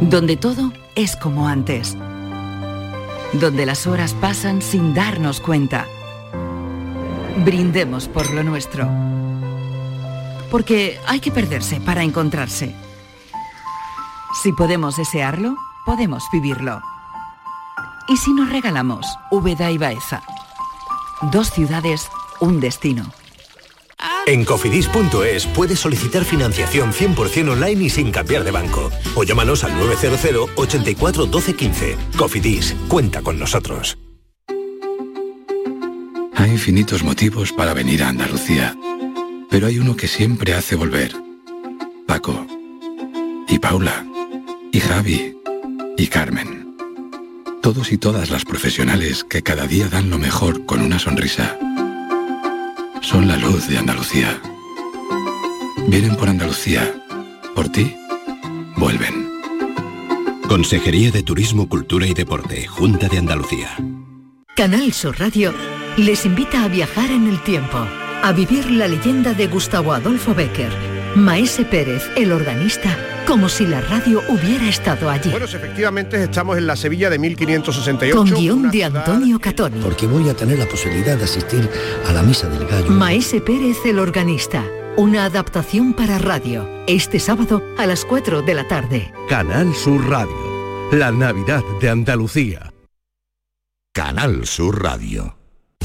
Donde todo es como antes donde las horas pasan sin darnos cuenta. Brindemos por lo nuestro. Porque hay que perderse para encontrarse. Si podemos desearlo, podemos vivirlo. ¿Y si nos regalamos Úbeda y Baeza? Dos ciudades, un destino. En cofidis.es puedes solicitar financiación 100% online y sin cambiar de banco. O llámanos al 900 84 12 15. Cofidis, cuenta con nosotros. Hay infinitos motivos para venir a Andalucía, pero hay uno que siempre hace volver. Paco, y Paula, y Javi, y Carmen. Todos y todas las profesionales que cada día dan lo mejor con una sonrisa son la luz de Andalucía. Vienen por Andalucía. Por ti, vuelven. Consejería de Turismo, Cultura y Deporte, Junta de Andalucía. Canal Sur Radio les invita a viajar en el tiempo, a vivir la leyenda de Gustavo Adolfo Becker, Maese Pérez, el organista, como si la radio hubiera estado allí. Bueno, efectivamente estamos en la Sevilla de 1568. Con guion de Antonio Catoni. Porque voy a tener la posibilidad de asistir a la misa del gallo. Maese Pérez, el organista. Una adaptación para radio. Este sábado a las 4 de la tarde. Canal Sur Radio. La Navidad de Andalucía. Canal Sur Radio.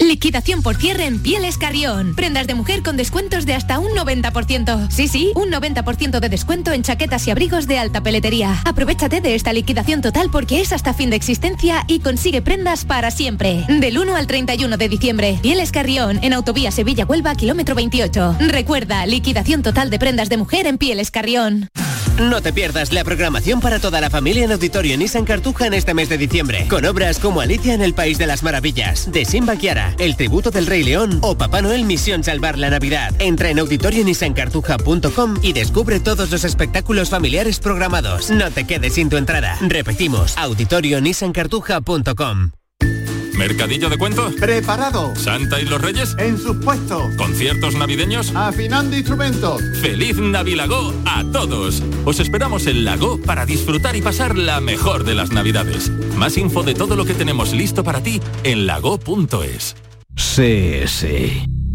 Liquidación por cierre en Pieles Carrión. Prendas de mujer con descuentos de hasta un 90%. Sí, sí, un 90% de descuento en chaquetas y abrigos de alta peletería. Aprovechate de esta liquidación total porque es hasta fin de existencia y consigue prendas para siempre. Del 1 al 31 de diciembre. Pieles Carrión en Autovía Sevilla-Huelva, kilómetro 28. Recuerda, liquidación total de prendas de mujer en Pieles Carrión. No te pierdas la programación para toda la familia en Auditorio Nissan Cartuja en este mes de diciembre, con obras como Alicia en el País de las Maravillas, de Simba Kiara, El Tributo del Rey León o Papá Noel Misión Salvar la Navidad. Entra en auditorionissancartuja.com y descubre todos los espectáculos familiares programados. No te quedes sin tu entrada. Repetimos, auditorionissancartuja.com. ¿Mercadillo de cuentos? Preparado. ¿Santa y los Reyes? En sus puestos. ¿Conciertos navideños? Afinando instrumentos. ¡Feliz Navilago a todos! Os esperamos en Lago para disfrutar y pasar la mejor de las Navidades. Más info de todo lo que tenemos listo para ti en lago.es. CS.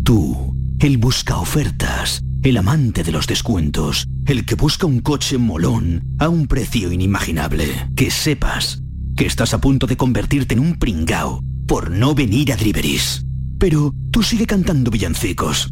Tú, el busca ofertas, el amante de los descuentos, el que busca un coche molón a un precio inimaginable. Que sepas que estás a punto de convertirte en un pringao por no venir a Driveris. Pero tú sigue cantando villancicos.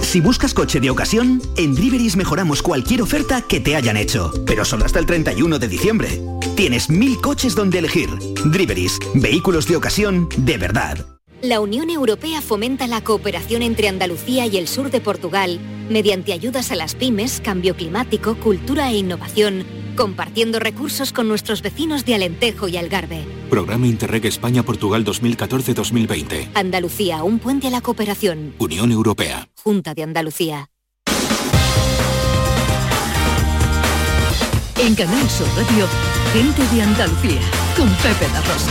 Si buscas coche de ocasión, en Driveris mejoramos cualquier oferta que te hayan hecho, pero solo hasta el 31 de diciembre. Tienes mil coches donde elegir. Driveris, vehículos de ocasión de verdad. La Unión Europea fomenta la cooperación entre Andalucía y el sur de Portugal mediante ayudas a las pymes, cambio climático, cultura e innovación, compartiendo recursos con nuestros vecinos de Alentejo y Algarve. Programa Interreg España-Portugal 2014-2020. Andalucía, un puente a la cooperación. Unión Europea. Junta de Andalucía. En Canal Sur Radio, gente de Andalucía, con Pepe da Rosa.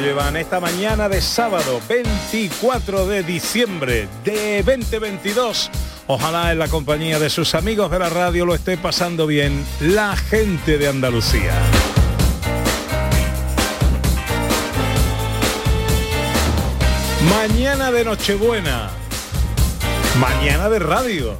Llevan esta mañana de sábado 24 de diciembre de 2022? Ojalá en la compañía de sus amigos de la radio lo esté pasando bien la gente de Andalucía. Mañana de Nochebuena. Mañana de radio.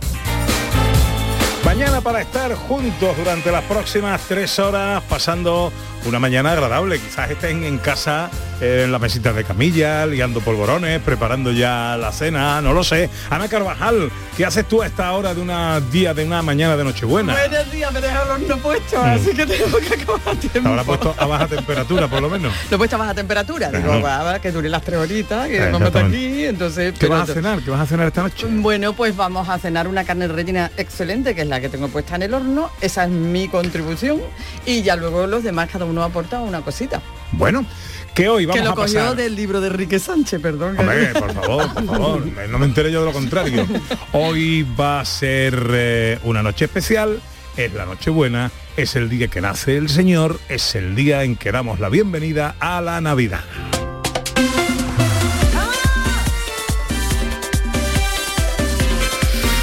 Mañana para estar juntos durante las próximas tres horas pasando una mañana agradable. Quizás estén en casa eh, en la mesita de camilla, liando polvorones, preparando ya la cena, no lo sé. Ana Carvajal, ¿qué haces tú a esta hora de una día de una mañana de Nochebuena? Buenos días, me deja el horno puesto, Mm. así que tengo que acabar a tiempo. Ahora puesto a baja temperatura, por lo menos. Lo he puesto a baja temperatura, digo, va, va, que dure las tres horitas, que meto Exactamente. aquí, entonces... ¿Qué pero- vas a cenar? ¿Qué vas a cenar esta noche? Bueno, pues vamos a cenar una carne rellena excelente, que es la que tengo puesta en el horno. Esa es mi contribución. Y ya luego los demás, cada uno ha aportado una cosita. Bueno, que hoy vamos que lo a cogió pasar. del libro de Enrique Sánchez, perdón. Hombre, por favor, por favor, no me enteré yo de lo contrario. Hoy va a ser eh, una noche especial, es la noche buena, es el día que nace el Señor, es el día en que damos la bienvenida a la Navidad.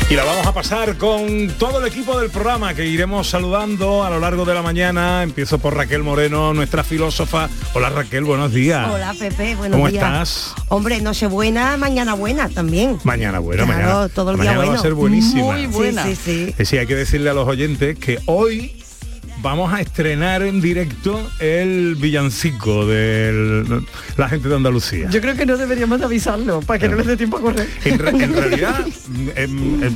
Y la vamos a pasar con todo el equipo del programa que iremos saludando a lo largo de la mañana. Empiezo por Raquel Moreno, nuestra filósofa. Hola Raquel, buenos días. Hola Pepe, buenos ¿Cómo días. estás? Hombre, Nochebuena, mañana buena también. Mañana bueno, Claro, mañana. todo el día mañana va bueno. a ser buenísima. Muy buena. Sí, sí, sí. Eh, sí, hay que decirle a los oyentes que hoy vamos a estrenar en directo el villancico de la gente de Andalucía. Yo creo que no deberíamos de avisarlo, para que no les dé tiempo a correr. En, re- en realidad, em, em,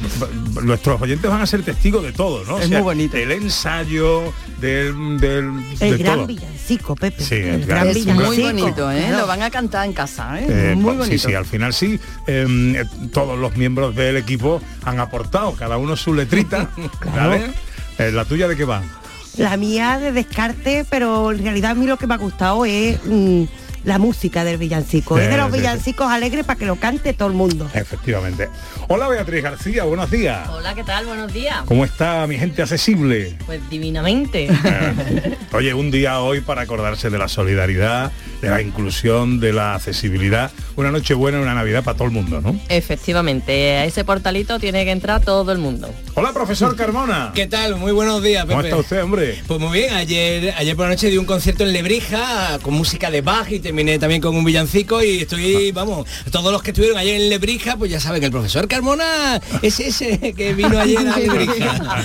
nuestros oyentes van a ser testigos de todo, ¿no? Es muy bonito. Del ensayo, del... del El de gran todo. villancico, Pepe. Sí, el el gran- gran Es muy villancico. bonito, ¿eh? Lo van a cantar en casa, ¿eh? Eh, muy bonito. Sí, sí, al final sí. em, eh, todos los miembros del equipo han aportado, cada uno su letrita. ¿vale? Eh, ¿La tuya de qué va? La mía de descarte, pero en realidad a mí lo que me ha gustado es mm, la música del villancico. es de los sí, sí. villancicos alegres para que lo cante todo el mundo. Efectivamente. Hola Beatriz García, buenos días. Hola, ¿qué tal? Buenos días. ¿Cómo está mi gente accesible? Pues divinamente. Eh, Oye, un día hoy para acordarse de la solidaridad, de la inclusión, de la accesibilidad. Una noche buena, una Navidad para todo el mundo, ¿no? Efectivamente, a ese portalito tiene que entrar todo el mundo. Hola, profesor Carmona. ¿Qué tal? Muy buenos días, ¿Cómo está usted, hombre? Pues muy bien, ayer, ayer por la noche di un concierto en Lebrija con música de Bach y terminé también con un villancico y estoy, vamos, todos los que estuvieron ayer en Lebrija, pues ya saben que el profesor Carmona es ese que vino ayer a Lebrija.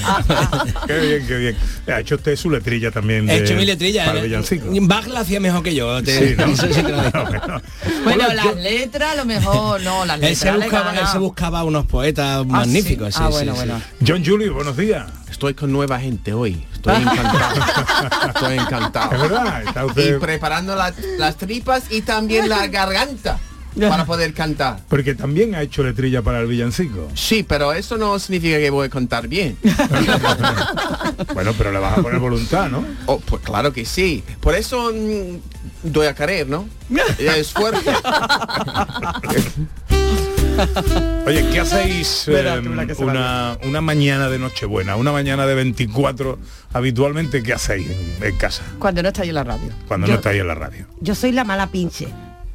qué bien, qué bien. Ha hecho usted su letrilla también. He hecho mi letrilla. para el ¿eh? villancico. Bach la hacía mejor que yo. te- Sí, ¿no? eso sí te lo digo. Bueno, las yo- letras, a lo mejor, no, las Él se, letras buscaba, él se buscaba unos poetas magníficos. sí. sí, Ah, sí, bueno, sí. bueno. John Julio, buenos días. Estoy con nueva gente hoy. Estoy encantado. Estoy encantado. Es verdad, está Y preparando la- las tripas y también la garganta para poder cantar. Porque también ha hecho letrilla para el villancico. Sí, pero eso no significa que voy a cantar bien. Bueno, pero le vas a poner voluntad, ¿no? Oh, pues claro que sí. Por eso mm, doy a querer, ¿no? Esfuerzo. Oye, ¿qué hacéis eh, se una, una mañana de Nochebuena, una mañana de 24 habitualmente? ¿Qué hacéis en, en casa Cuando no está ahí en la radio. cuando Yo- no estáis en la radio? Yo soy la mala pinche.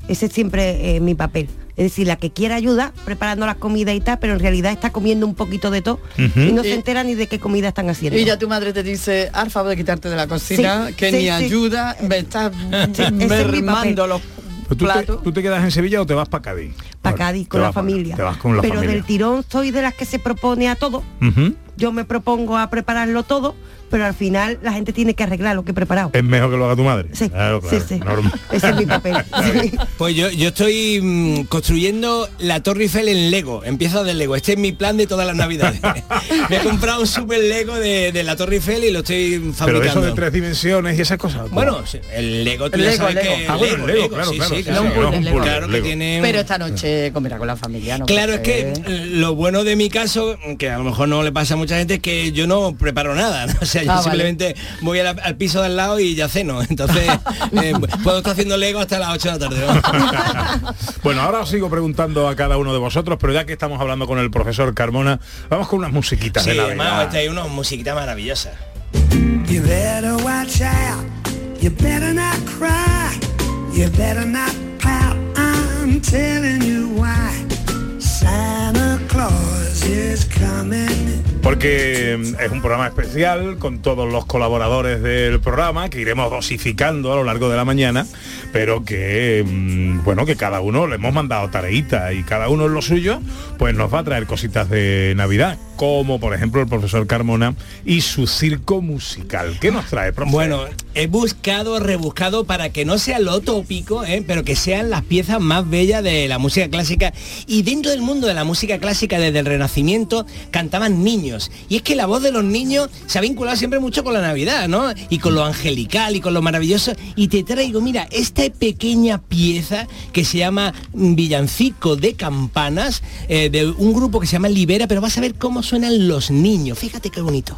Ese es siempre eh, mi papel. Es decir, la que quiere ayuda preparando las comidas y tal, pero en realidad está comiendo un poquito de todo y no se entera ni de qué comida están haciendo. Y ya tu madre te dice, al favor de quitarte de la cocina, Sí, que sí, ni sí. ayuda, me estás es mermando los ¿Tú, te, platos. tú te quedas en Sevilla o te vas para Cádiz? para Cádiz Te con la familia. Te vas con la pero familia. del tirón soy de las que se propone a todo. Yo me propongo a prepararlo todo, pero al final la gente tiene que arreglar lo que he preparado. Es mejor que lo haga tu madre. Sí, Claro, sí, claro, sí. normal. Ese es mi papel. Sí. Pues yo, yo estoy mm, construyendo la Torre Eiffel en Lego. Empiezo de Lego. Este es mi plan de todas las navidades. Me he comprado un super Lego de, de la Torre Eiffel y lo estoy fabricando. de eso de tres dimensiones y esas cosas. ¿cómo? Bueno, sí, el Lego, tú El ya Lego, sabes Lego. que Ah, bueno, el Lego, claro, sí, claro, sí, sí, claro, sí, no claro, puzzle, que Lego. tiene Pero esta noche comerá con la familia, ¿no? Claro, es que lo bueno de mi caso, que a lo mejor no le pasa a mucha gente, es que yo no preparo nada. ¿no? O sea, yo Ah, vale. simplemente voy la- al piso de al lado y ya ceno. Entonces, eh, puedo estar haciendo Lego hasta las 8 de la tarde. ¿no? Bueno, ahora os sigo preguntando a cada uno de vosotros, pero ya que estamos hablando con el profesor Carmona, vamos con unas musiquitas Sí, de Navidad. esta hay una musiquita maravillosa. You better watch out. You better not cry. You better not pout, I'm telling you why. Porque mm, es un programa especial con todos los colaboradores del programa que iremos dosificando a lo largo de la mañana, pero que mm, bueno, que cada uno le hemos mandado tareita y cada uno en lo suyo, pues nos va a traer cositas de Navidad, como por ejemplo el profesor Carmona y su circo musical. ¿Qué nos trae, profe? Bueno, he buscado, rebuscado para que no sea lo tópico, ¿eh? pero que sean las piezas más bellas de la música clásica. Y dentro del mundo de la música clásica desde el Renacimiento cantaban niños. Y es que la voz de los niños se ha vinculado siempre mucho con la Navidad, ¿no? Y con lo angelical y con lo maravilloso. Y te traigo, mira, esta pequeña pieza que se llama Villancico de Campanas, eh, de un grupo que se llama Libera, pero vas a ver cómo suenan los niños. Fíjate qué bonito.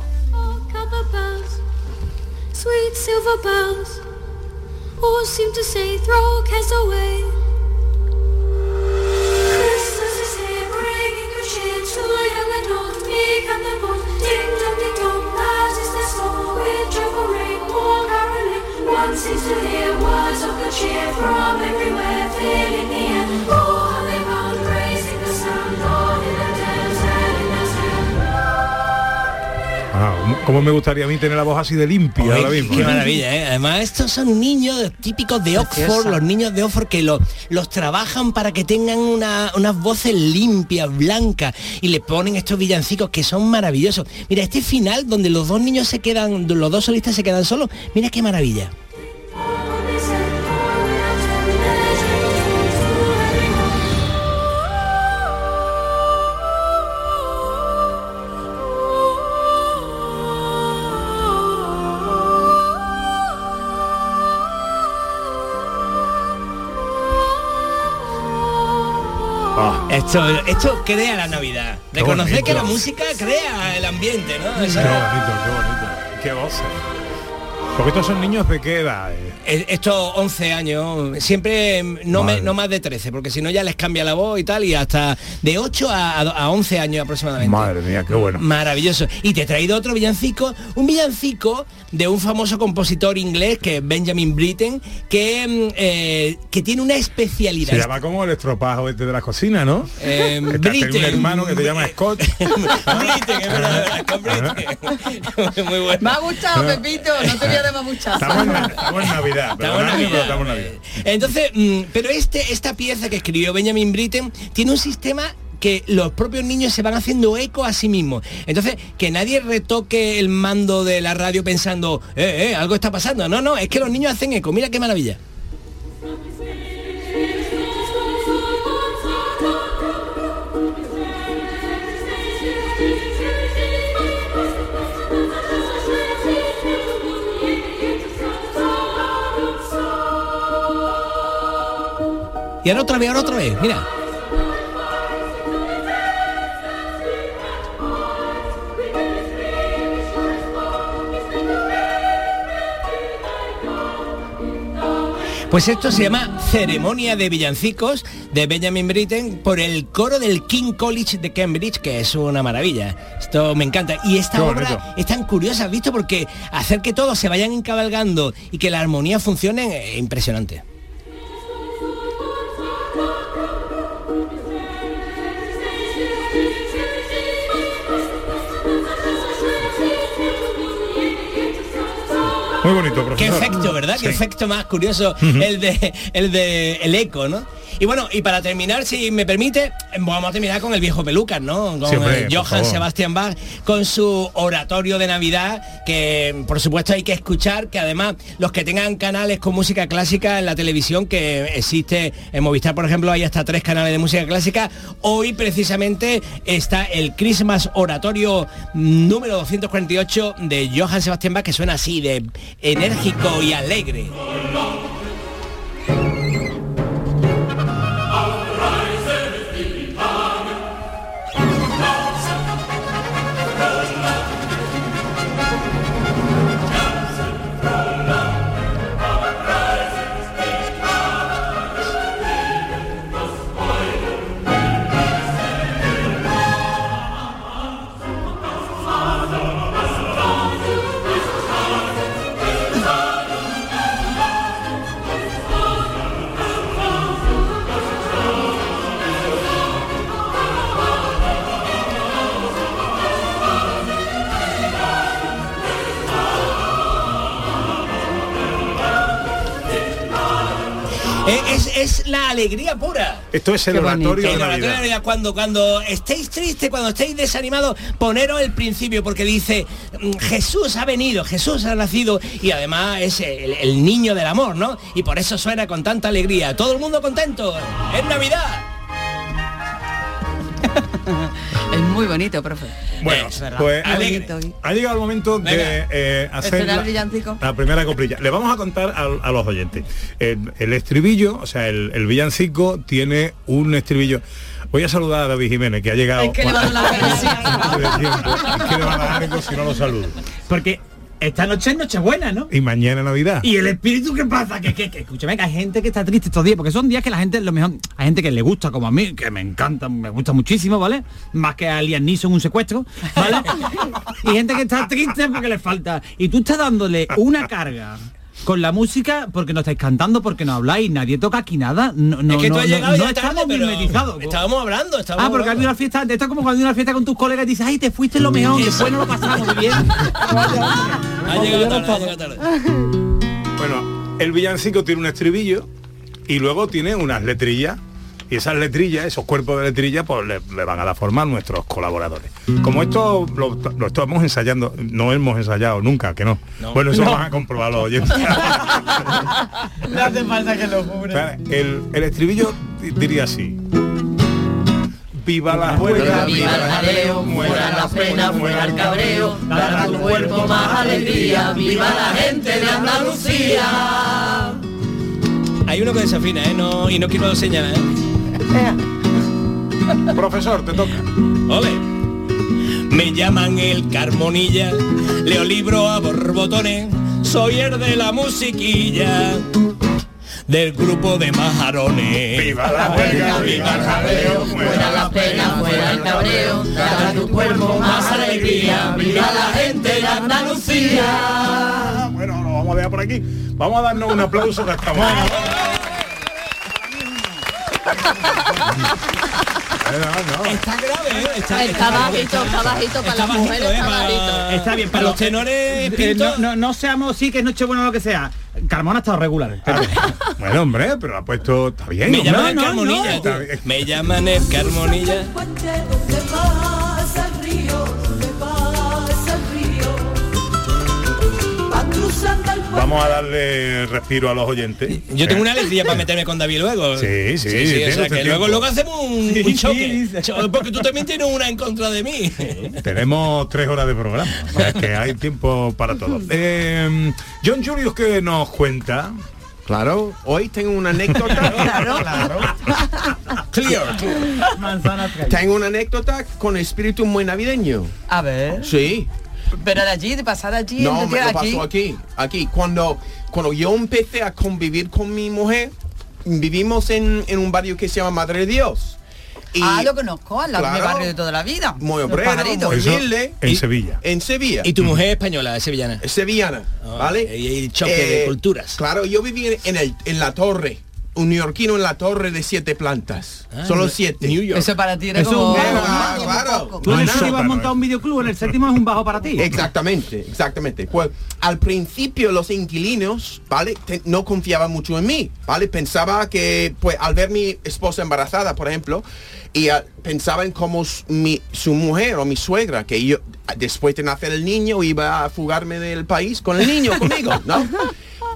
One seems to hear words of good cheer from everywhere, filling the air. Ah, como me gustaría a mí tener la voz así de limpia Oye, ahora mismo. Qué ¿eh? maravilla, ¿eh? Además, estos son niños típicos de Oxford, Preciosa. los niños de Oxford que lo- los trabajan para que tengan una- unas voces limpias, blancas, y le ponen estos villancicos que son maravillosos. Mira, este final donde los dos niños se quedan, los dos solistas se quedan solos, mira qué maravilla. Ah. Esto, crea la Navidad. Reconocer que la música crea el ambiente, ¿no? Qué bonito, qué bonito. Qué voces. Porque estos son niños de qué edad? eh? Eh, Estos 11 años, siempre no, me- Madre. no más de 13, porque si no ya les cambia la voz y tal, y hasta de 8 a, a 11 años aproximadamente. Madre mía, qué bueno. Maravilloso. Y te he traído otro villancico, un villancico de un famoso compositor inglés que es Benjamin Britten, que, mm, eh, que tiene una especialidad. Se llama como el estropajo este de la cocina, ¿no? Eh, Que te hace un Britten. hermano que te llama Scott. Britten, es verdad, Britten. Muy bueno. Me ha gustado, Pepito, no te voy a muchacho. Estamos en, estamos en Navidad. Estamos en perdonadme, Navidad. pero estamos en Navidad. Entonces, mm, pero este, esta pieza que escribió Benjamin Britten tiene un sistema que los propios niños se van haciendo eco a sí mismos. Entonces, que nadie retoque el mando de la radio pensando, eh, eh, algo está pasando. No, no, es que los niños hacen eco. Mira qué maravilla. Y ahora otra vez, ahora otra vez, mira. Pues esto se llama Ceremonia de Villancicos de Benjamin Britten por el coro del King College de Cambridge, que es una maravilla. Esto me encanta. Y esta obra es tan curiosa, ¿has visto? Porque hacer que todos se vayan encabalgando y que la armonía funcione es impresionante. Muy bonito, Qué profesor. efecto, ¿verdad? Qué Sí. efecto más curioso el de el de el eco, ¿no? Y bueno, y para terminar, si me permite, vamos a terminar con el viejo pelucas, ¿no? Con por Johann. Sebastian Bach con su oratorio de Navidad, que por supuesto hay que escuchar, que además los que tengan canales con música clásica en la televisión, que existe en Movistar, por ejemplo, hay hasta tres canales de música clásica, hoy precisamente está el Christmas Oratorio número 248 de Johann Sebastian Bach, que suena así, de enérgico y alegre. Es, la alegría pura. Esto es el Qué bonito. oratorio de El oratorio de Navidad. Navidad. Cuando, cuando estéis tristes, cuando estéis desanimados, poneros el principio, porque dice, mm, Jesús ha venido, Jesús ha nacido, y además es el, el niño del amor, ¿no? Y por eso suena con tanta alegría. Todo el mundo contento. Es Navidad. Es muy bonito, profe. Bueno, Es verdad. pues ha, bonito. ha llegado el momento de eh, hacer ¿Este era el la, villancico? la primera coplilla. Le vamos a contar a, a los oyentes. El, el estribillo, o sea, el, el villancico tiene un estribillo. Voy a saludar a David Jiménez, que ha llegado. Es que le va a dar la de tiempo. Es que le va a dar algo si no lo saludo. Porque esta noche es Nochebuena, ¿no? Y mañana Navidad. ¿Y el espíritu qué pasa? Que, que, que, escúchame, que hay gente que está triste estos días, porque son días que la gente, lo mejor, hay gente que le gusta, como a mí, que me encanta, me gusta muchísimo, ¿vale? Más que a Liam Neeson un secuestro, ¿vale? y gente que está triste porque le falta. Y tú estás dándole una carga con la música porque no estáis cantando, porque no habláis, nadie toca aquí nada. No, no, es que tú no, has no- llegado no tarde, estamos mimetizados. Estábamos hablando, estábamos Ah, porque hay hablando. una fiesta, esto es como cuando hay una fiesta con tus colegas y dices, ay, te fuiste lo mejor, después no lo pasamos bien. Ha llegado tarde, ha llegado tarde. Bueno, el villancico tiene un estribillo y luego tiene unas letrillas. Y esas letrillas, esos cuerpos de letrillas, pues le, le van a dar forma a nuestros colaboradores. Como esto lo, lo estamos ensayando, no hemos ensayado nunca, que no. Bueno, eso No. van a comprobar los oyentes. No hace falta que lo jure. el, el estribillo di- diría así. Viva la Juega, viva el jaleo, muera la pena, fuera el cabreo, dará tu cuerpo más alegría, viva la gente de Andalucía. Hay uno que desafina, ¿eh? No, y no quiero señalar, ¿eh? Profesor, te toca. Ole. Me llaman el Carmonilla, leo libro a borbotones, soy el de la musiquilla del grupo de majarones. ¡Viva la Juega, viva el jaleo, fuera la pena, fuera el cabreo, dará tu cuerpo más alegría, viva la gente de Andalucía. Bueno, lo vamos a dejar por aquí. Vamos a darnos un aplauso que estamos. Está grave, ¿eh? Está, Está bajito, está bajito para las bajito, mujeres, ¿eh? está bajito. Está bien, Para los tenores, eh, Pinto. no, no, no seamos sí que es Nochebuena o lo que sea. Carmona ha estado regular. pero- Bueno, hombre, pero ha puesto. Está bien. Me llaman Carmonilla. Me llaman el Carmonilla. Vamos a darle respiro a los oyentes. Yo tengo una alegría para meterme con David luego. Sí, sí, o tiene sea, que luego, luego hacemos un, Sí, un sí, choque. Cho- Porque tú también tienes una en contra de mí. Tenemos tres horas de programa, o sea que hay tiempo para todo. Eh, John Julius que nos cuenta. Claro, hoy tengo una anécdota. Clear. Tengo una anécdota con espíritu muy navideño. A ver. Sí. Pero de allí, de pasar allí, No, me lo aquí. pasó aquí. Aquí, cuando, cuando yo empecé a convivir con mi mujer, vivimos en, en un barrio que se llama Madre de Dios. Y ah, lo conozco, al lado de barrio de toda la vida. muy obrero, muy humilde. en Y- Sevilla. En Sevilla. Y tu mujer es española, es sevillana. Sevillana, ¿vale? Y el choque de Eh, culturas. Claro, yo viví en, en el, en la torre, un neoyorquino en la torre de siete plantas. Ah, Solo siete. New York. Eso para ti era Eso como... es un Era, Como- claro. Tú en el séptimo has no, montado un videoclub, en el séptimo es un bajo para ti. Exactamente, exactamente. Pues al principio los inquilinos, ¿vale? Te- no confiaban mucho en mí, ¿vale? Pensaba que, pues al ver mi esposa embarazada, por ejemplo, y ah, pensaba en cómo s- mi, su mujer o mi suegra, que yo después de nacer el niño iba a fugarme del país con el niño conmigo, ¿no?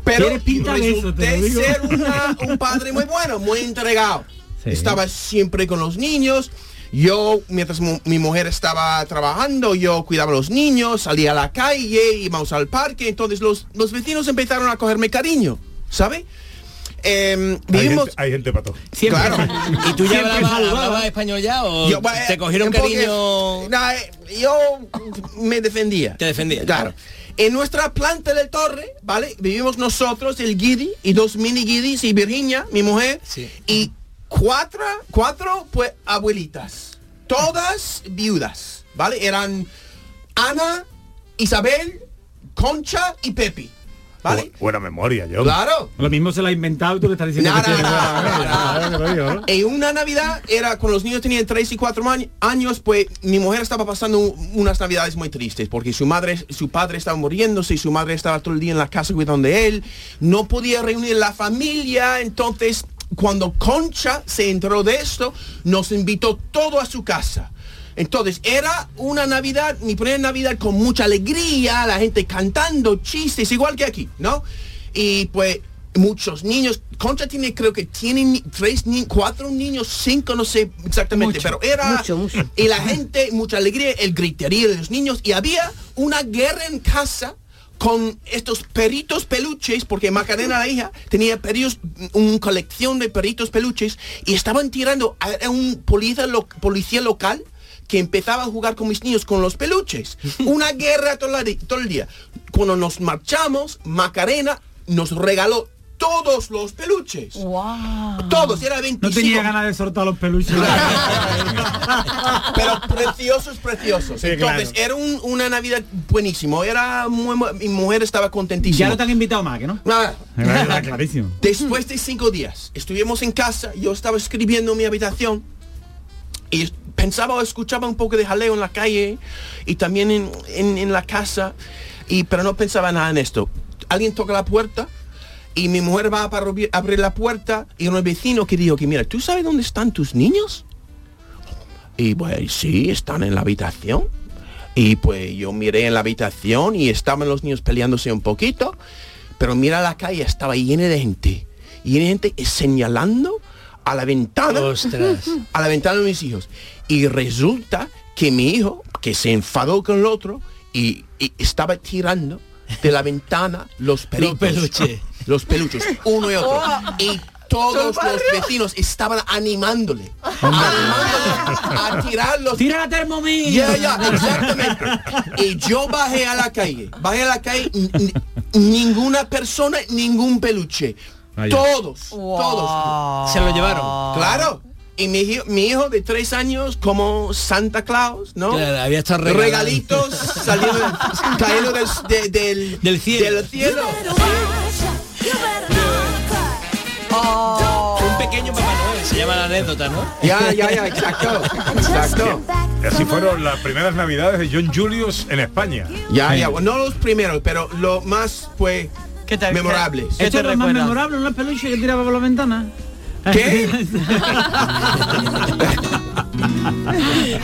Pero eso, resulté digo. ser una- un padre muy bueno, muy entregado. Sí. Estaba siempre con los niños. Yo, mientras mi mujer estaba trabajando, yo cuidaba a los niños, salía a la calle, íbamos al parque, entonces los, los vecinos empezaron a cogerme cariño, ¿sabe? Em, Hay vivimos... gente, hay gente para todo. Siempre. Claro. ¿Y tú ya hablabas, hablabas español ya o Yo, bueno, te cogieron cariño? No, eh, yo me defendía. Te defendía. Claro. En nuestra planta de torre, ¿vale? Vivimos nosotros, el Guidi y dos mini Guidis y Virginia, mi mujer, Sí. y cuatro, cuatro pues abuelitas, todas viudas, ¿vale? Eran Ana, Isabel, Concha y Pepi, ¿vale? Bu- Buena memoria, yo. Claro. Lo mismo se lo ha inventado y tú le estás diciendo. En una Navidad era cuando los niños tenían 3 y 4 años, años, pues mi mujer estaba pasando un- unas Navidades muy tristes porque su madre, su padre estaba muriéndose y su madre estaba todo el día en la casa cuidando de él. No podía reunir la familia, entonces cuando Concha se enteró de esto, nos invitó todo a su casa. Entonces, era una Navidad, mi primera Navidad con mucha alegría, la gente cantando chistes, igual que aquí, ¿no? Y pues muchos niños, Concha tiene, creo que tienen tres, ni- cuatro niños, cinco, no sé exactamente, pero era... mucho, mucho. Y la gente, mucha alegría, el griterío de los niños, y había una guerra en casa con estos perritos peluches, porque Macarena, la hija, tenía perritos, una colección de perritos peluches, y estaban tirando a a un policía, lo- policía local que empezaba a jugar con mis niños con los peluches. Una guerra todo, la di- todo el día. Cuando nos marchamos, Macarena nos regaló todos los peluches. Todos, era 25. No tenía ganas de soltar los peluches. pero preciosos, preciosos. Sí, Entonces, claro. era un- una Navidad buenísimo. Era muy- muy- mi mujer estaba contentísima. Ya no te han invitado más, ¿que no? Nada. Clarísimo. Después de cinco días, estuvimos en casa, yo estaba escribiendo en mi habitación y pensaba o escuchaba un poco de jaleo en la calle y también en, en- en la casa, y, pero no pensaba nada en esto. Alguien toca la puerta y mi mujer va para abrir- la puerta y un vecino que dijo que mira, ¿tú sabes dónde están tus niños? Y pues sí, están en la habitación. Y pues yo miré en la habitación y estaban los niños peleándose un poquito, pero mira la calle, estaba llena de gente. Llena de gente señalando a la ventana. Ostras. A la ventana de mis hijos. Y resulta que mi hijo, que se enfadó con el otro, y, y estaba tirando de la ventana los peritos. peluches. Los peluches, uno y otro. Y todos los vecinos estaban animándole. Animándole a tirar los... ¡Tira la! Ya, exactamente. Y yo bajé a la calle. Bajé a la calle, ninguna persona, ningún peluche. Vaya. Todos, todos. Se lo llevaron. Claro. Y mi hijo, mi hijo de tres años, como Santa Claus, ¿no? Claro, había estado. Regalitos saliendo, cayendo del, de- del, Del cielo. del cielo. Un pequeño Papá Noel, se llama la anécdota, ¿no? Ya, ya, ya, exacto. Exacto. Y así fueron las primeras navidades de John Julius en España. Ya, ya, bueno, no los primeros, pero lo más, pues, memorables. Esto es lo más memorable, ¿no? Los peluches que tiraba por la ventana. ¿Qué?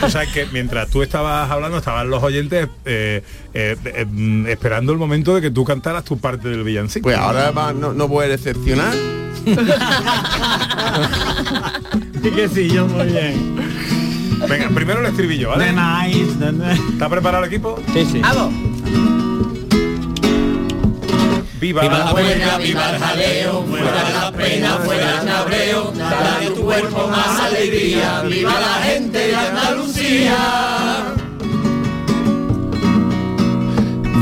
O sea que mientras tú estabas hablando, estaban los oyentes eh, eh, eh, esperando el momento de que tú cantaras tu parte del villancico. Pues ahora va- no, no a decepcionar. Sí que sí, yo muy bien. Venga, primero el estribillo, ¿vale? The nice, the nice. ¿Está preparado el equipo? Sí, sí. ¡Vamos! Viva, Viva la buena, viva el jaleo, fuera la pena, fuera el cabreo, dale tu cuerpo más alegría, viva la gente de Andalucía.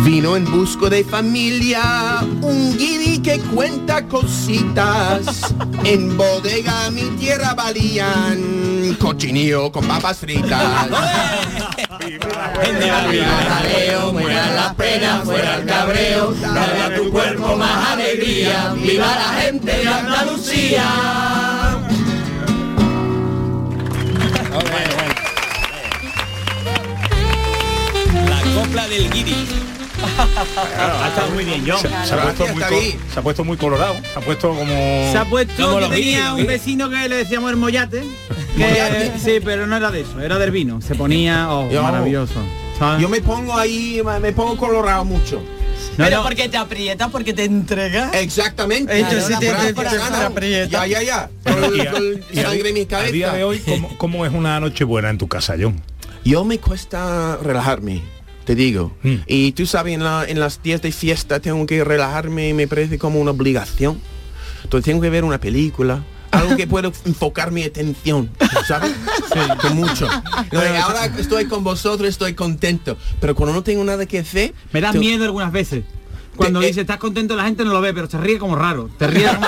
Vino en busco de familia, un guiri que cuenta cositas. En bodega mi tierra valían cochinillo con papas fritas. Viva el jaleo, fuera la pena, fuera el cabreo, dale a tu cuerpo más alegría, viva la gente de Andalucía. La copla del guiri. Ha estado muy bien, John. Se, ha puesto muy colorado. Se ha puesto como... Se ha puesto Como que tenía un ¿eh? vecino que le decíamos el mollate. Que- sí, pero no era de eso, era del vino. Se ponía, oh, Yo- maravilloso. ¿sabes? Yo me pongo ahí, me pongo colorado mucho. No, Pero no. porque te aprietas, porque te entregas. Exactamente. Sí te- te- te- aprieta. Ya, ya, ya. Y y sangre A día de hoy, ¿cómo, cómo es una noche buena en tu casa, John? Yo me cuesta relajarme, te digo. Mm. Y tú sabes, en, la- en las días de fiesta tengo que relajarme y me parece como una obligación. Entonces tengo que ver una película. Algo que puedo enfocar mi atención, ¿sabes? Con mucho. Ahora estoy con vosotros, estoy contento. Pero cuando no tengo nada que hacer... Me da tengo- miedo algunas veces. Cuando Te- eh, dice estás contento la gente no lo ve, pero se ríe como raro. Te ríe como,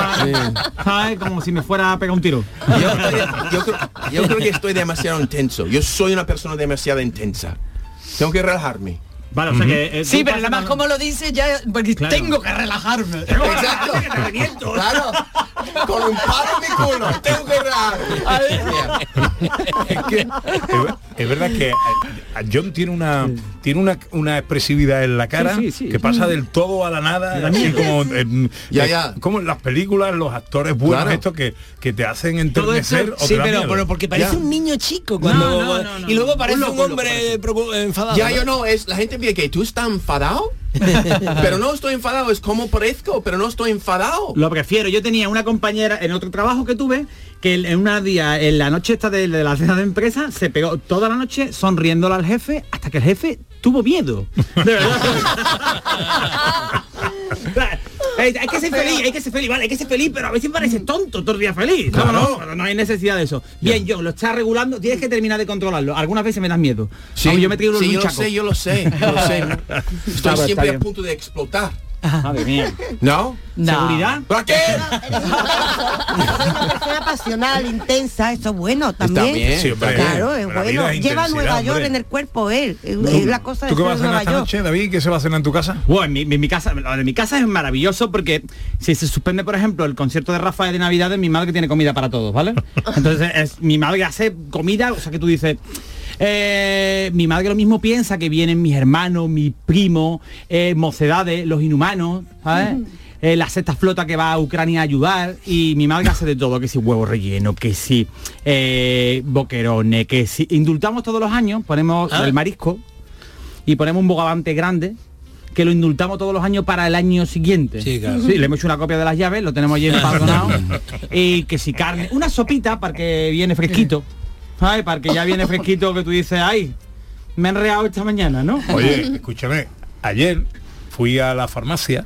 ¿sabes? como si me fuera a pegar un tiro. Yo, estoy- yo creo, yo creo que estoy demasiado intenso. Yo soy una persona demasiado intensa. Tengo que relajarme. Vale, o sea que... eh, Sí, pero nada más como lo dice ya, porque Claro. tengo que relajarme. Exacto. Claro. Con un palo en mi culo. Tengo que relajarme. Es, verdad que eh, John tiene una tiene una, una expresividad en la cara Sí, sí, sí. que pasa del todo a la nada, así como en, Ya, ya. como en las películas, los actores buenos Claro. estos que, que te hacen esto- enternecer sí, pero, porque parece Ya. un niño chico cuando No, no, no, no. y luego parece Un un, loco, un hombre enfadado. Ya, yo no, es la gente que tú estás enfadado, pero no estoy enfadado, es como parezco, pero no estoy enfadado. Lo prefiero. Yo tenía una compañera en otro trabajo que tuve que en una día, en la noche esta de, de la cena de empresa, se pegó toda la noche sonriéndole al jefe hasta que el jefe tuvo miedo. De verdad. hay, que ser feliz, hay que ser feliz, vale, hay que ser feliz, pero a veces parece tonto todo el día feliz. No, no, pero no hay necesidad de eso. Bien, yo lo está regulando, tienes que terminar de controlarlo. Algunas veces me das miedo. Vamos, yo me sí, un yo chaco. sé, yo lo sé, yo lo sé. Estoy siempre a punto de explotar. Madre mía. ¿No? ¿Seguridad? ¿Para qué? una persona pasional, intensa, eso es bueno también. bien, Sí, hombre, claro, es bueno. es Lleva a Nueva York hombre. en el cuerpo él. Es la cosa de ¿Tú qué vas a cenar Nueva esta York. noche, David? ¿Qué se va a cenar en tu casa? Bueno, en mi, mi- mi casa, lo de mi casa es maravilloso porque si se suspende, por ejemplo, el concierto de Rafael de Navidad, mi madre tiene comida para todos, ¿vale? Entonces es, mi madre hace comida, o sea que tú dices. Eh, mi madre lo mismo piensa que vienen mis hermanos, mi primo, eh, mocedades, los inhumanos, ¿sabes? Eh, la sexta flota que va a Ucrania a ayudar y mi madre hace de todo, que si huevo relleno, que si eh, boquerones, que si indultamos todos los años, ponemos Ah. el marisco y ponemos un bogavante grande que lo indultamos todos los años para el año siguiente. Sí, claro. le hemos hecho una copia de las llaves, lo tenemos allí empadronado. y que si carne, una sopita para que viene fresquito. ¿Sabes? Para que ya viene fresquito que tú dices, ay, me he enreado esta mañana, ¿no? Oye, escúchame, ayer fui a la farmacia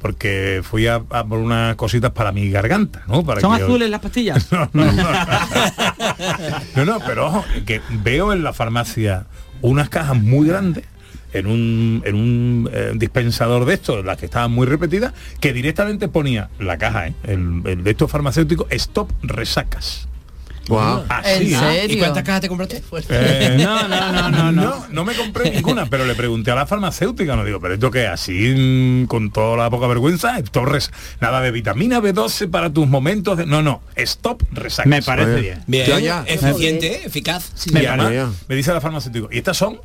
porque fui a, a por unas cositas para mi garganta, ¿no? Para ¿Son que- azules las pastillas? No, no, no. No, no, pero ojo, que veo en la farmacia unas cajas muy grandes en un, en un eh, dispensador de estos, las que estaban muy repetidas, que directamente ponía la caja, ¿eh? el, el de estos farmacéuticos, stop resacas. Wow. Así, ¿eh? ¿Y cuántas cajas te compraste? Eh, No, no, no, no, no. no, no me compré ninguna, pero le pregunté a la farmacéutica, no digo, pero esto que así mm, con toda la poca vergüenza, esto nada de vitamina B12 para tus momentos de. No, no, stop resacas. Me parece bien. Bien, Ya, ya. eficiente, ¿eh? eficaz. Y Me parece. me dice la farmacéutica, y estas son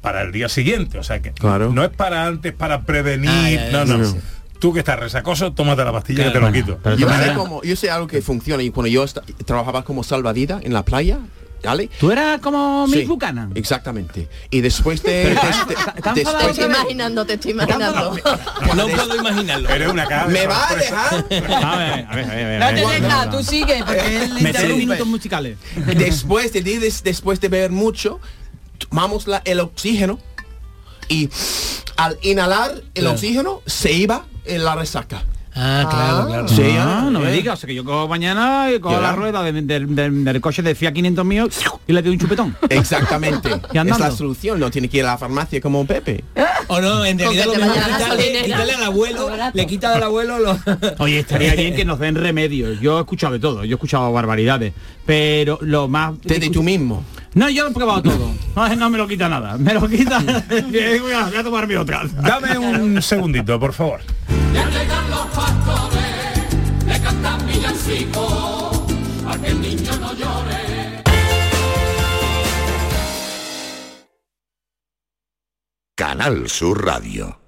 para el día siguiente, o sea que Claro. no es para antes, para prevenir, Ah, ya, ya, no, no. sí, sí. Tú que estás resacoso, tómate la pastilla que te Claro. lo quito. Pero Yo sé, como, yo sé algo que funciona y cuando yo trabajaba como salvavidas en la playa, ¿vale? Tú eras como Sí, Mick Buchanan. Exactamente. Y después de... Estoy imaginando, te estoy imaginando. No puedo imaginarlo. Eres una cara de ¿Me va a dejar? A ver, a ver, a ver, a ver, No te deja, tú sigue, porque él Meter interrumpe. minutos musicales. después de, de- después de beber mucho, tomamos la- el oxígeno y al inhalar el Claro. oxígeno se iba en la resaca. Ah, claro, claro. Sí, Ah, no me digas, o sea que yo cojo mañana y cojo la rueda de- de- de- del coche de Fiat 500 mío y le doy un chupetón. Exactamente. Y es la solución, no tiene que ir a la farmacia como Pepe. O no, en realidad lo la quitarle, quitarle al abuelo, le quita al abuelo los... Oye, estaría bien que nos den remedios. Yo he escuchado de todo, yo he escuchado barbaridades. Pero lo más... Desde tú mismo. No, yo lo he probado todo. No, no me lo quita nada. Me lo quita... voy, a, voy a tomar mi otra. Dame un segundito, por favor. Ya llegan los pastores, le cantan villancicos, a que el niño no llore. Canal Sur Radio.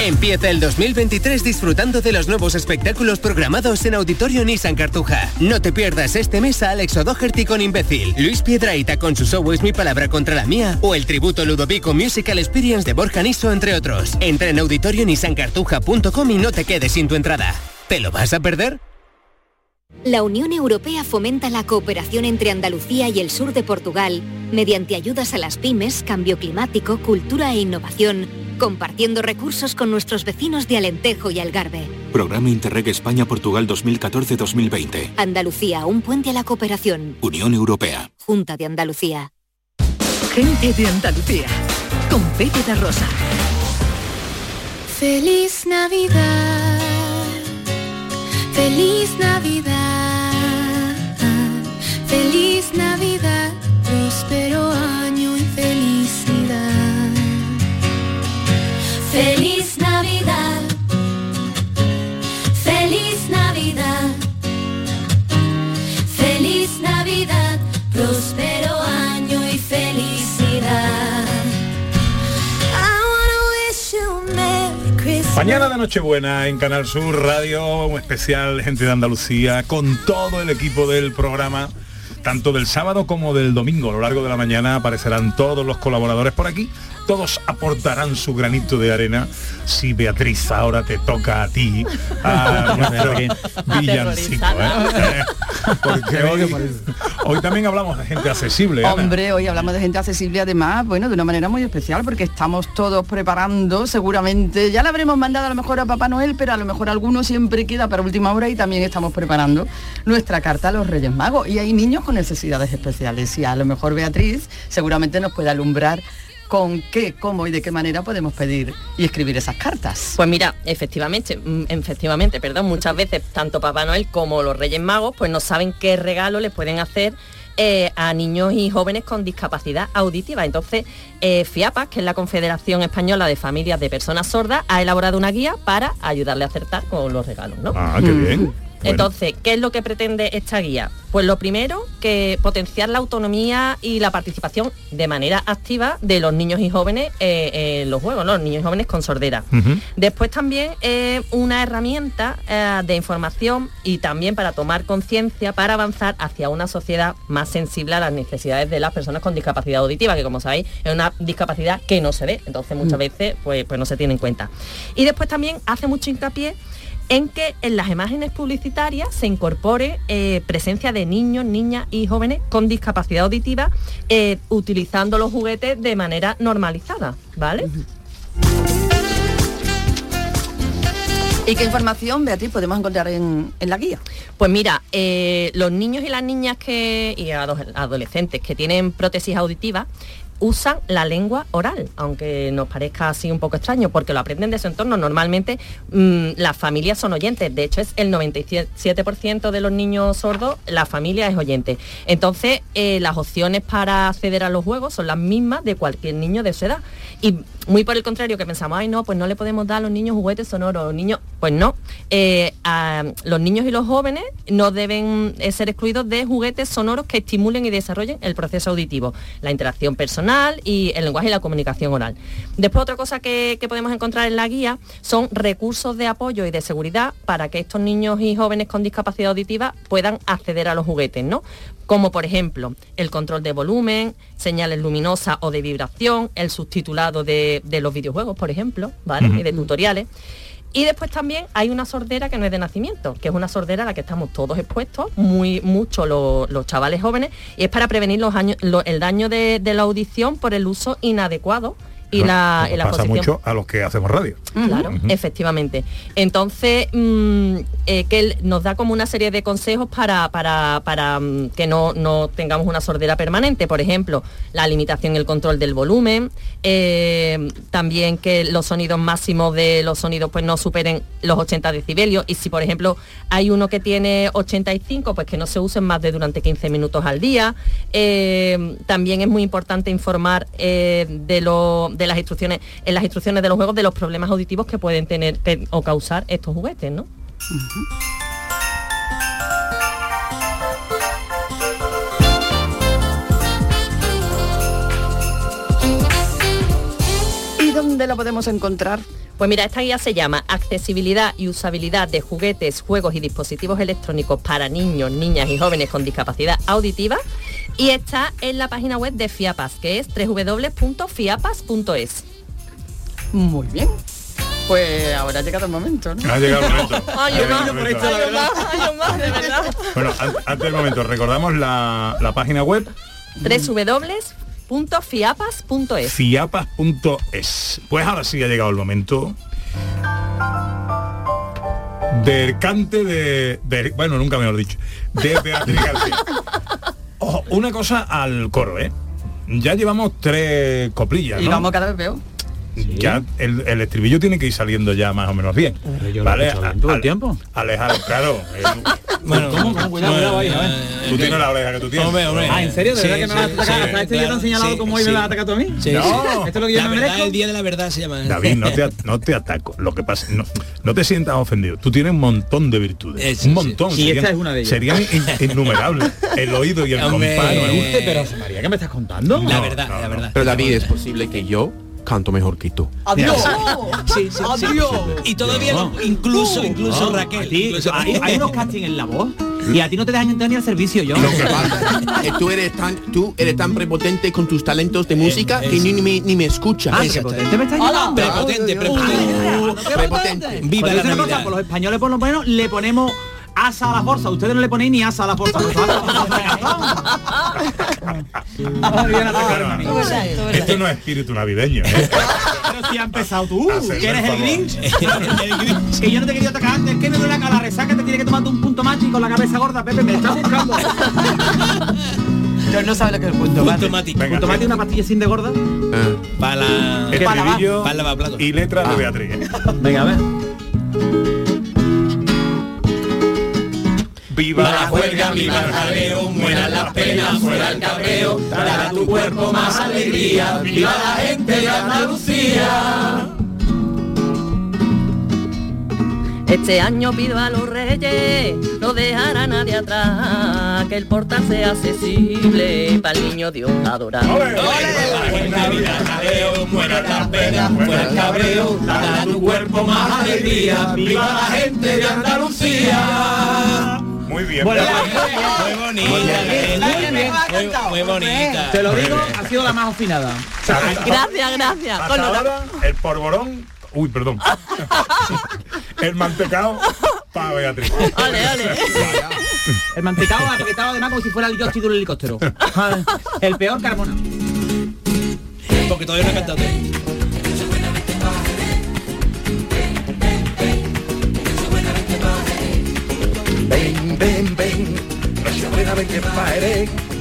Empieza el 2023 disfrutando de los nuevos espectáculos programados en Auditorio Nissan Cartuja. No te pierdas este mes a Alex O'Doherty con Imbécil, Luis Piedraíta con su show Es mi palabra contra la mía o el tributo Ludovico Musical Experience de Borja Niso, entre otros. Entra en auditorionissancartuja.com y no te quedes sin tu entrada. ¿Te lo vas a perder? La Unión Europea fomenta la cooperación entre Andalucía y el sur de Portugal mediante ayudas a las pymes, cambio climático, cultura e innovación, compartiendo recursos con nuestros vecinos de Alentejo y Algarve. Programa Interreg España-Portugal 2014-2020. Andalucía, un puente a la cooperación. Unión Europea. Junta de Andalucía. Gente de Andalucía. Con Pepe de Rosa. Feliz Navidad, feliz Navidad, feliz Navidad, próspero Mañana de Nochebuena en Canal Sur Radio, un especial Gente de Andalucía, con todo el equipo del programa, tanto del sábado como del domingo. A lo largo de la mañana aparecerán todos los colaboradores por aquí. Todos aportarán su granito de arena. Si Beatriz ahora te toca a ti, a nuestro villancico. ¿eh? Porque hoy, hoy también hablamos de gente accesible. Ana. Hombre, hoy hablamos de gente accesible además, bueno, de una manera muy especial porque estamos todos preparando, seguramente, ya la habremos mandado a lo mejor a Papá Noel, pero a lo mejor alguno siempre queda para última hora y también estamos preparando nuestra carta a los Reyes Magos. Y hay niños con necesidades especiales y a lo mejor Beatriz seguramente nos puede alumbrar con qué, cómo y de qué manera podemos pedir y escribir esas cartas. Pues mira, efectivamente, mm, efectivamente, perdón, muchas veces tanto Papá Noel como los Reyes Magos pues no saben qué regalo les pueden hacer eh, a niños y jóvenes con discapacidad auditiva. Entonces, eh, FIAPAS, que es la Confederación Española de Familias de Personas Sordas, ha elaborado una guía para ayudarle a acertar con los regalos, ¿no? Ah, qué bien. Entonces, ¿qué es lo que pretende esta guía? Pues lo primero, que potenciar la autonomía y la participación de manera activa de los niños y jóvenes eh, en los juegos, ¿no? los niños y jóvenes con sordera. Después también es una herramienta eh, de información y también para tomar conciencia, para avanzar hacia una sociedad más sensible a las necesidades de las personas con discapacidad auditiva, que como sabéis es una discapacidad que no se ve, entonces muchas Mm. veces pues, pues no se tiene en cuenta. Y después también hace mucho hincapié en que en las imágenes publicitarias se incorpore eh, presencia de niños, niñas y jóvenes con discapacidad auditiva eh, utilizando los juguetes de manera normalizada, ¿vale? ¿Y qué información, Beatriz, podemos encontrar en, en la guía? Pues mira, eh, los niños y las niñas que, y ado- adolescentes que tienen prótesis auditivas usan la lengua oral, aunque nos parezca así un poco extraño, porque lo aprenden de su entorno. Normalmente mm, las familias son oyentes, de hecho es el 97% de los niños sordos, la familia es oyente. Entonces, eh, las opciones para acceder a los juegos son las mismas de cualquier niño de su edad. Y muy por el contrario, que pensamos, ay no, pues no le podemos dar a los niños juguetes sonoros, niños, pues no. Eh, los niños y los jóvenes no deben eh, ser excluidos de juguetes sonoros que estimulen y desarrollen el proceso auditivo, la interacción personal y el lenguaje y la comunicación oral. Después otra cosa que, que podemos encontrar en la guía son recursos de apoyo y de seguridad para que estos niños y jóvenes con discapacidad auditiva puedan acceder a los juguetes, ¿no? Como por ejemplo el control de volumen, señales luminosas o de vibración, el subtitulado de, de los videojuegos, por ejemplo, ¿vale? Y de tutoriales. Y después también hay una sordera que no es de nacimiento, que es una sordera a la que estamos todos expuestos, muy mucho lo- los chavales jóvenes, y es para prevenir los años- el daño de, de la audición por el uso inadecuado y la, y la Pasa mucho a los que hacemos radio. Claro, efectivamente. Entonces, mm, eh, que él nos da como una serie de consejos para, para, para, mm, que no, no tengamos una sordera permanente. Por ejemplo, la limitación y el control del volumen. eh, también que los sonidos máximos de los sonidos pues no superen los 80 decibelios. Y si, por ejemplo, hay uno que tiene 85, pues que no se usen más de durante 15 minutos al día. Eh, también es muy importante informar de, lo- de las instrucciones, en las instrucciones de los juegos, de los problemas auditivos que pueden tener que- o causar estos juguetes, ¿no? ¿Y dónde lo podemos encontrar? Pues mira, esta guía se llama Accesibilidad y usabilidad de juguetes, juegos y dispositivos electrónicos para niños, niñas y jóvenes con discapacidad auditiva y está en la página web de FIAPAS, que es www.fiapas.es. Muy bien. Pues ahora ha llegado el momento, ¿no? Ha llegado el momento. Ay, de verdad. Bueno, an- antes del momento, recordamos la, la página web www.fiapas.es. fiapas.es. Pues ahora sí ha llegado el momento del cante de, de- bueno, nunca mejor dicho, de Beatriz García. Ojo, una cosa al coro, ¿eh? Ya llevamos tres coplillas, Y vamos cada vez peor. Ya el, el estribillo tiene que ir saliendo ya más o menos bien. yo lo he escuchado bien todo el tiempo. Alejar, claro. eh, Bueno, ¿cómo? ¿Cómo? Cuidado, cuidado ahí, a ver. Tú tienes la oreja que tú tienes. Hombre, hombre. Ah, ¿en serio? ¿De Sí, verdad que me vas a sí, atacar? sí, ¿Hasta este te claro, han señalado sí, cómo hoy sí. me vas a atacar tú a mí? Sí, No. sí. ¿Esto es lo que yo la me verdad, merezco? el día de la verdad se llama. David, no te, no te ataco. Lo que pasa, no, no te sientas ofendido. Tú tienes un montón de virtudes. Eh, sí, un montón. sí. Y esta es una de ellas. Serían in- innumerables. El oído y el compás. no Pero, María, ¿qué me estás contando? La No, verdad, no, la no. verdad. Pero David, es posible que yo canto mejor que tú. ¡Adiós! Sí, sí, sí. ¡Adiós! Y todavía lo- incluso, incluso No, Raquel. ti, incluso hay, unos castings en la voz y a ti no te dejan entrar ni al servicio, yo. Lo que pasa es que tú eres tan, tú eres tan prepotente con tus talentos de música que ni, ni me, ni me escuchas. Ah, prepotente me estás llamando. Prepotente, prepotente. prepotente. Viva la Navidad. por los españoles por lo menos le ponemos asa a la fuerza. Ustedes no le ponéis ni asa a la fuerza. Esto no es espíritu navideño. ¿eh? Pero si ha empezado tú, que eres el. Grinch. que yo no te quería atacar antes, que me duele la resaca, te tiene que tomar un punto y con la cabeza gorda, Pepe, me estás buscando. Yo no sabe lo que es el punto. Punto. Venga, Punto una pastilla sin de gorda. Eh, Para la... Para y letras de Beatriz. ¿eh? Venga, a ver. Viva la juerga, viva el jaleo, mueran las penas, fuera el cabreo, dará a tu cuerpo más alegría, viva la gente de Andalucía. Este año pido a los reyes no dejar a nadie atrás, que el portal sea accesible para el niño Dios adorar. Juerga, viva el jaleo, mueran las penas, fuera el cabreo, dará a tu cuerpo más alegría, viva la gente de Andalucía. Muy bien. Bueno, Muy bonita. Muy, muy bonita. Te lo digo, ha sido la más afinada. Gracias, gracias. Hasta ahora, el porborón. Uy, perdón. el mantecao para Beatriz. Ole, ole. El mantecado apretado además como si fuera el Yoshi de un helicóptero. El peor Carmona. Porque todavía no he cantado. Ven, ven.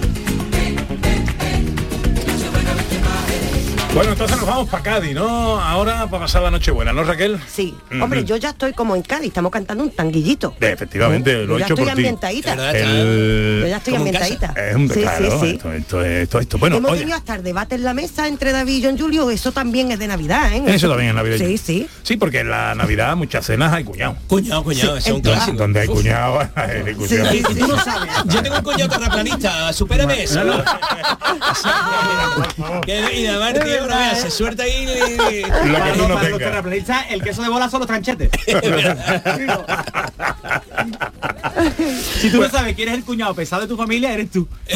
Bueno, entonces nos vamos para Cádiz, ¿no? Ahora para pasar la noche buena, ¿no, Raquel? Sí. Hombre, yo ya estoy como en Cádiz, estamos cantando un tanguillito. Eh, Efectivamente, Yo lo he ya hecho estoy por ti. ambientadita. El- Yo ya estoy ambientadita. Es un sí, claro, sí, sí. Esto, esto, esto, esto. Bueno, Hemos oye, tenido hasta el debate en la mesa entre David y John Julio, eso también es de Navidad, ¿eh? eso también es navideño. Sí, sí. Sí, porque en la Navidad muchas cenas hay cuñado. Cuñado, cuñado, es un entonces- clásico. Donde hay cuñado, hay cuñado. Sí, sí, sí. Yo tengo un cuñado terraplanista, supérame eso. no, no. Y no veas, se suelta ahí y- Lo que Para tú los- no para los terraplanistas, el queso de bola son los tranchetes. si tú no sabes quién es el cuñado pesado de tu familia, eres tú.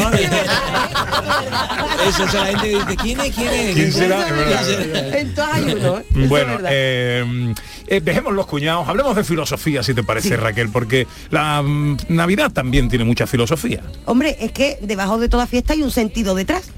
Eso, o sea, la gente dice, ¿quién es? ¿Quién es? ¿Quién será? Verdad. Entonces hay uno, ¿eh? Eso es Bueno, verdad. eh, eh, dejemos los cuñados, hablemos de filosofía, si te parece, Raquel, porque la mm, Navidad también tiene mucha filosofía. Hombre, es que debajo de toda fiesta hay un sentido detrás.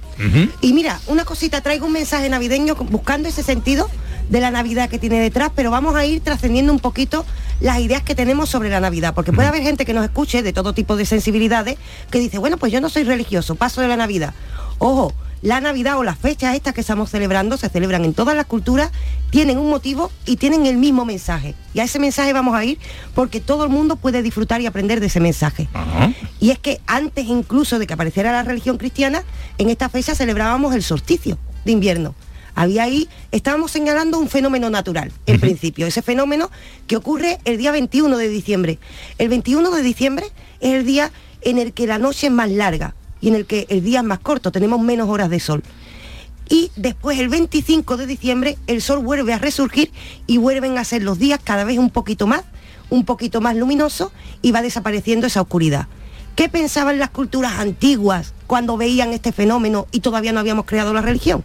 Y mira, una cosita, traigo un mensaje navideño buscando ese sentido de la Navidad que tiene detrás, pero vamos a ir trascendiendo un poquito las ideas que tenemos sobre la Navidad, porque puede haber gente que nos escuche de todo tipo de sensibilidades que dice, bueno, pues yo no soy religioso, paso de la Navidad. Ojo, la Navidad o las fechas estas que estamos celebrando se celebran en todas las culturas, tienen un motivo y tienen el mismo mensaje. Y a ese mensaje vamos a ir porque todo el mundo puede disfrutar y aprender de ese mensaje. Y es que antes incluso de que apareciera la religión cristiana, en esta fecha celebrábamos el solsticio de invierno. Había ahí, estábamos señalando un fenómeno natural, en principio, ese fenómeno que ocurre el día 21 de diciembre. El 21 de diciembre es el día en el que la noche es más larga y en el que el día es más corto, tenemos menos horas de sol. Y después el 25 de diciembre el sol vuelve a resurgir y vuelven a ser los días cada vez un poquito más, un poquito más luminoso y va desapareciendo esa oscuridad. ¿Qué pensaban las culturas antiguas cuando veían este fenómeno y todavía no habíamos creado la religión?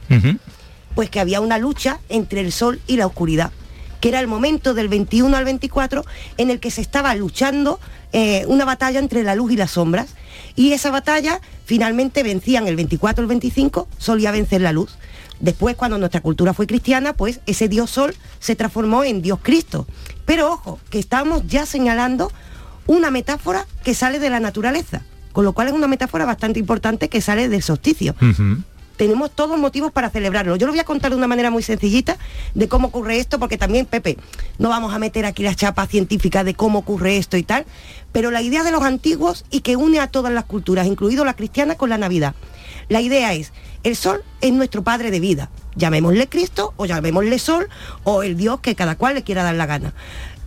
Pues que había una lucha entre el sol y la oscuridad, que era el momento del 21 al 24 en el que se estaba luchando eh, una batalla entre la luz y las sombras. Y esa batalla finalmente vencían el 24 el 25, solía vencer la luz. Después, cuando nuestra cultura fue cristiana, pues ese Dios Sol se transformó en Dios Cristo. Pero ojo, que estamos ya señalando una metáfora que sale de la naturaleza, con lo cual es una metáfora bastante importante que sale del solsticio tenemos todos motivos para celebrarlo. Yo lo voy a contar de una manera muy sencillita de cómo ocurre esto, porque también, Pepe, no vamos a meter aquí las chapas científicas de cómo ocurre esto y tal, pero la idea de los antiguos y que une a todas las culturas, incluido la cristiana, con la Navidad. La idea es, el sol es nuestro padre de vida, llamémosle Cristo o llamémosle sol o el Dios que cada cual le quiera dar la gana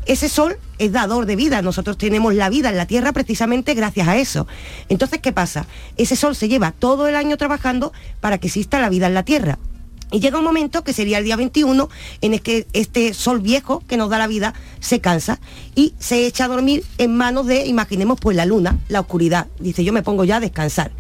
ese sol es dador de vida. Nosotros tenemos la vida en la Tierra precisamente gracias a eso. Entonces, ¿qué pasa? Ese sol se lleva todo el año trabajando para que exista la vida en la Tierra. Y llega un momento que sería el día 21 en el que este sol viejo que nos da la vida se cansa y se echa a dormir en manos de, imaginemos pues la luna, la oscuridad. Dice, yo me pongo ya a descansar.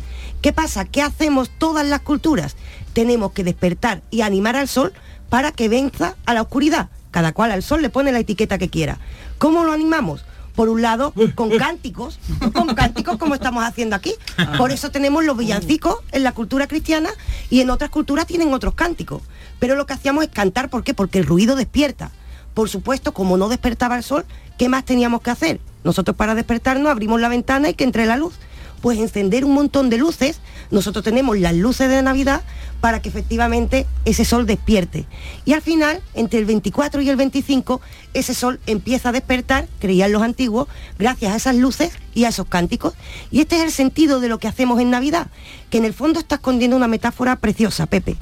¿Qué pasa? ¿Qué hacemos todas las culturas? Tenemos que despertar y animar al sol para que venza a la oscuridad. Cada cual al sol le pone la etiqueta que quiera. ¿Cómo lo animamos? Por un lado, con cánticos, con cánticos como estamos haciendo aquí. Por eso tenemos los villancicos en la cultura cristiana y en otras culturas tienen otros cánticos. Pero lo que hacíamos es cantar, ¿por qué? Porque el ruido despierta. Por supuesto, como no despertaba el sol, ¿qué más teníamos que hacer? Nosotros para despertarnos abrimos la ventana y que entre la luz pues encender un montón de luces. Nosotros tenemos las luces de Navidad para que efectivamente ese sol despierte. Y al final, entre el 24 y el 25, ese sol empieza a despertar, creían los antiguos, gracias a esas luces y a esos cánticos. Y este es el sentido de lo que hacemos en Navidad, que en el fondo está escondiendo una metáfora preciosa, Pepe.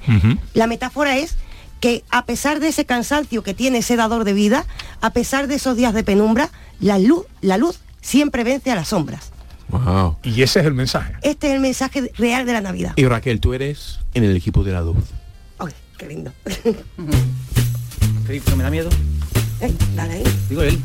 La metáfora es que a pesar de ese cansancio que tiene ese dador de vida, a pesar de esos días de penumbra, la luz, la luz siempre vence a las sombras. Y ese es el mensaje. Este es el mensaje real de la Navidad. Y Raquel, tú eres en el equipo de la luz. Ay, qué lindo. ¿Qué me da miedo? Eh, dale ahí. Digo él.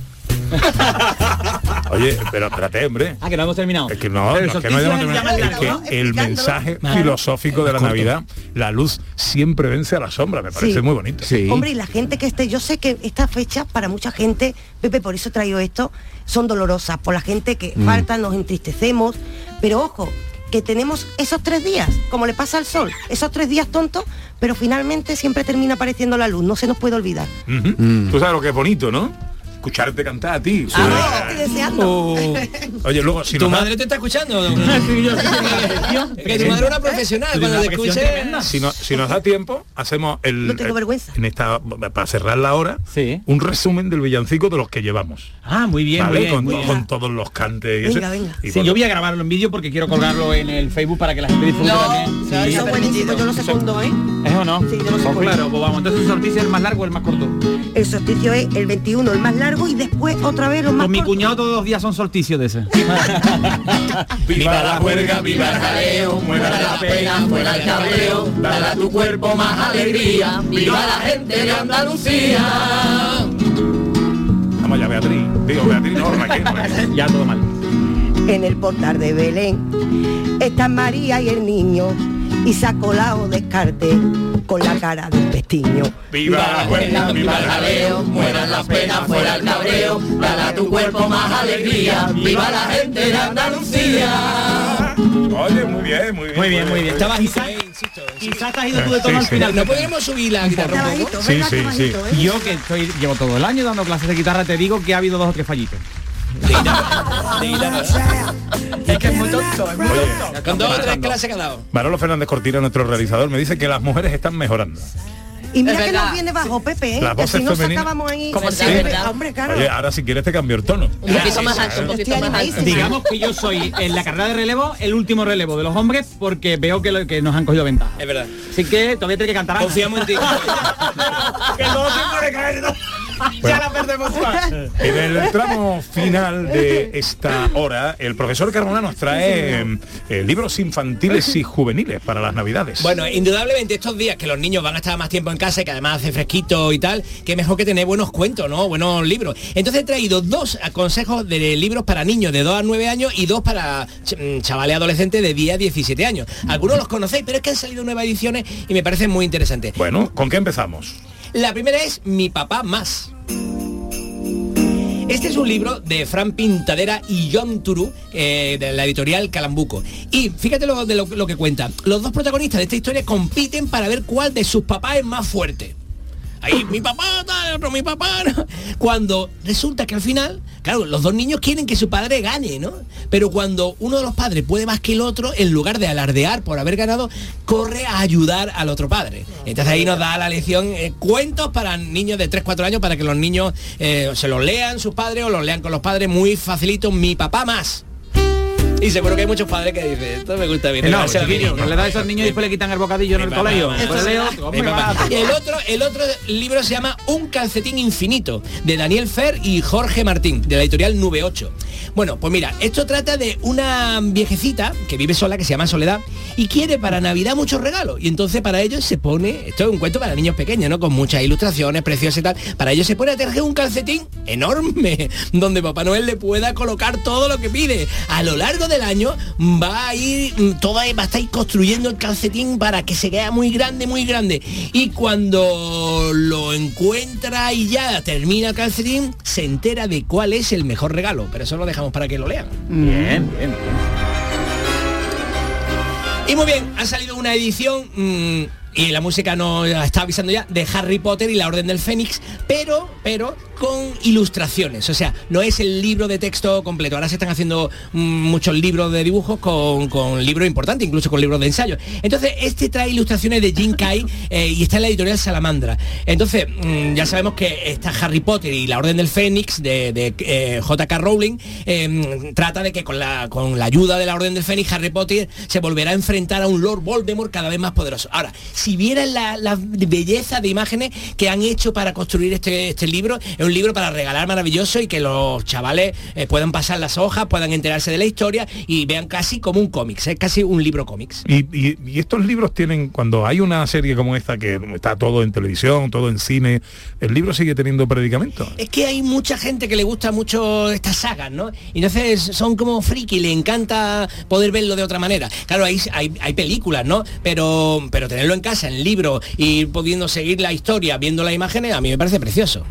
Oye, pero espérate, hombre. Ah, que no hemos terminado. Es que no, es que no terminado. Es que el mensaje filosófico de la Navidad, la luz siempre vence a la sombra, me parece Sí. muy bonito. Hombre, y la gente que esté, yo sé que estas fechas para mucha gente, Pepe, por eso traigo esto, son dolorosas. Por la gente que Mm. falta, nos entristecemos. Pero ojo, que tenemos esos tres días, como le pasa al sol, esos tres días tontos, pero finalmente siempre termina apareciendo la luz, no se nos puede olvidar. Ujú. Tú sabes lo que es bonito, ¿no? Escucharte cantar a ti. Ah, estoy deseando. Oh. Oye, luego, si ¿Tu nos da- madre te está escuchando? que tu madre es una profesional, cuando te escuche... Si, no- si nos da tiempo, hacemos el, No tengo vergüenza. en esta para cerrar la hora, un resumen del villancico de los que llevamos. Ah, muy bien, ¿Vale? muy bien. con, muy bien. con todos los cantes y eso. Y Sí, con- yo voy a grabarlo en vídeo porque quiero colgarlo en el Facebook para que la gente disfrute No, también. no, eso es buenísimo, yo lo secundo, ¿eh? ¿Es o no? Sí, yo lo Pues secundo. claro, pues vamos. Entonces el solsticio es el más largo o el más corto. El solsticio es el 21, el más largo, y después otra vez los más Con mi cuñado todos los días son solsticios de ese. Viva la juerga, viva el jaleo, muera la pena, fuera el cabreo, dale a tu cuerpo más alegría, viva la gente de Andalucía. Vamos ya, Beatriz. Digo, Beatriz, no, Raquel. Raquel. ya todo mal. En el portal de Belén están María y el niño y se ha colado descarte con la cara del tiño. Viva la Buena, viva el jaleo, mueran las penas, fuera el cabreo, dale a tu cuerpo más alegría, viva la gente de Andalucía. Oye, muy bien, muy bien. Muy bien, muy bien. Insisto. Quizás te has ido tú de tono al final. ¿No podríamos subir la guitarra un poco? Sí, sí, sí. Yo que estoy, llevo todo el año dando clases de guitarra, te digo que ha habido dos o tres fallitos. De guitarra. De guitarra. Es que es muy tonto, es muy Oye, Con dos o tres clases dado. Manolo Fernández Cortina, nuestro realizador, me dice que las mujeres están mejorando. Y mira que nos viene bajo Pepe, ¿eh? Las que si no sacábamos ahí. Como Sí, siempre. Hombre, claro. Oye, ahora si quieres te cambio el tono. Un poquito más alto, un poquito más alto. Digamos que yo soy en la carrera de relevo el último relevo de los hombres porque veo que, lo- que nos han cogido ventaja. Es verdad. Así que todavía tiene que cantar. Confiamos en ti. que luego se puede caer. ya la perdemos más. En el tramo final de esta hora, el profesor Carmona nos trae eh, libros infantiles y juveniles para las navidades. Bueno, indudablemente estos días que los niños van a estar más tiempo en casa y que además hace fresquito y tal, que mejor que tener buenos cuentos, ¿no? Buenos libros. Entonces he traído dos consejos de libros para niños de 2 a 9 años y dos para ch- mm, chavales adolescentes de 10 a 17 años. Algunos los conocéis, pero es que han salido nuevas ediciones y me parecen muy interesantes. Bueno, ¿con qué empezamos? La primera es Mi papá más. Este es un libro de Fran Pintadera y John Turu, eh, de la editorial Calambuco. Y fíjate lo, de lo, lo que cuenta. Los dos protagonistas de esta historia compiten para ver cuál de sus papás es más fuerte. Ahí, mi papá, tal, otro, mi papá. no. Cuando resulta que al final, claro, los dos niños quieren que su padre gane, ¿no? Pero cuando uno de los padres puede más que el otro, en lugar de alardear por haber ganado, corre a ayudar al otro padre. Entonces ahí nos da la lección eh, cuentos para niños de 3-4 años para que los niños eh, se los lean sus padres o los lean con los padres muy facilito, mi papá más. Y seguro que hay muchos padres que dicen, esto me gusta bien. No, regalárselo a mi chiquillo, niño". que le da a esos niños y después le quitan el bocadillo en el colegio. el otro, el otro libro se llama Un calcetín infinito, de Daniel Fer y Jorge Martín, de la editorial Nube 8. Bueno, pues mira, esto trata de una viejecita que vive sola, que se llama Soledad, y quiere para Navidad muchos regalos. Y entonces para ellos se pone, esto es un cuento para niños pequeños, ¿no? Con muchas ilustraciones preciosas y tal. Para ellos se pone a tejer un calcetín enorme, donde Papá Noel le pueda colocar todo lo que pide. A lo largo del año va a ir, mm, toda, va a estar construyendo el calcetín para que se vea muy grande, muy grande. Y cuando lo encuentra y ya termina el calcetín, se entera de cuál es el mejor regalo. Pero eso lo dejamos para que lo lean. Bien, bien. Y muy bien, ha salido una edición mm, y la música nos está avisando ya de Harry Potter y la Orden del Fénix, pero, pero con ilustraciones. O sea, no es el libro de texto completo. Ahora se están haciendo mm, muchos libros de dibujos con, con libros importantes, incluso con libros de ensayo. Entonces, este trae ilustraciones de Jim Kai eh, y está en la editorial Salamandra. Entonces, mm, ya sabemos que está Harry Potter y la Orden del Fénix de, de, eh, J.K. Rowling eh, trata de que con la, con la ayuda de la Orden del Fénix, Harry Potter se volverá a enfrentar a un Lord Voldemort cada vez más poderoso. Ahora, si vieran la, la belleza de imágenes que han hecho para construir este, este libro, es un libro para regalar maravilloso y que los chavales eh, puedan pasar las hojas, puedan enterarse de la historia y vean casi como un cómics, es casi un libro cómics. Y, y- y estos libros tienen, cuando hay una serie como esta que está todo en televisión, todo en cine, el libro sigue teniendo predicamento. Es que hay mucha gente que le gusta mucho estas sagas, ¿no? Y entonces son como friki, le encanta poder verlo de otra manera. Claro, hay, hay, hay películas, ¿no? Pero, pero tenerlo en casa, en libro, y pudiendo seguir la historia, viendo las imágenes, a mí me parece precioso.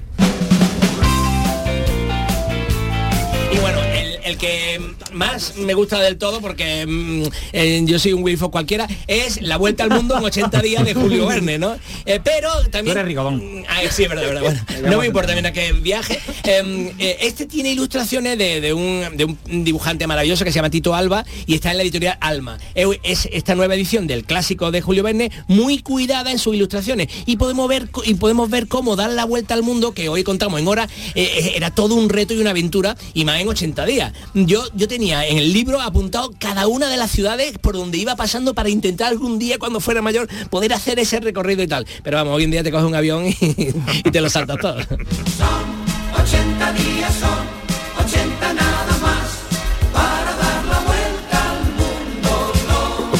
El, que más me gusta del todo, porque mm, eh, yo soy un Wilfo cualquiera, es La Vuelta al Mundo en 80 días de Julio Verne, ¿no? Eh, pero también... Tú eres rigodón. Ah, sí, es verdad, verdad. Bueno, no me importa, mira que viaje. Eh, eh, este tiene ilustraciones de, de un, de un dibujante maravilloso que se llama Tito Alba y está en la editorial Alma. Es esta nueva edición del clásico de Julio Verne, muy cuidada en sus ilustraciones. Y podemos ver, y podemos ver cómo dar la vuelta al mundo, que hoy contamos en hora, era todo un reto y una aventura, y más en 80 días. Yo, yo tenía en el libro apuntado cada una de las ciudades por donde iba pasando para intentar algún día, cuando fuera mayor, poder hacer ese recorrido y tal. Pero vamos, hoy en día te coges un avión y, y te lo saltas todo. 80 días son,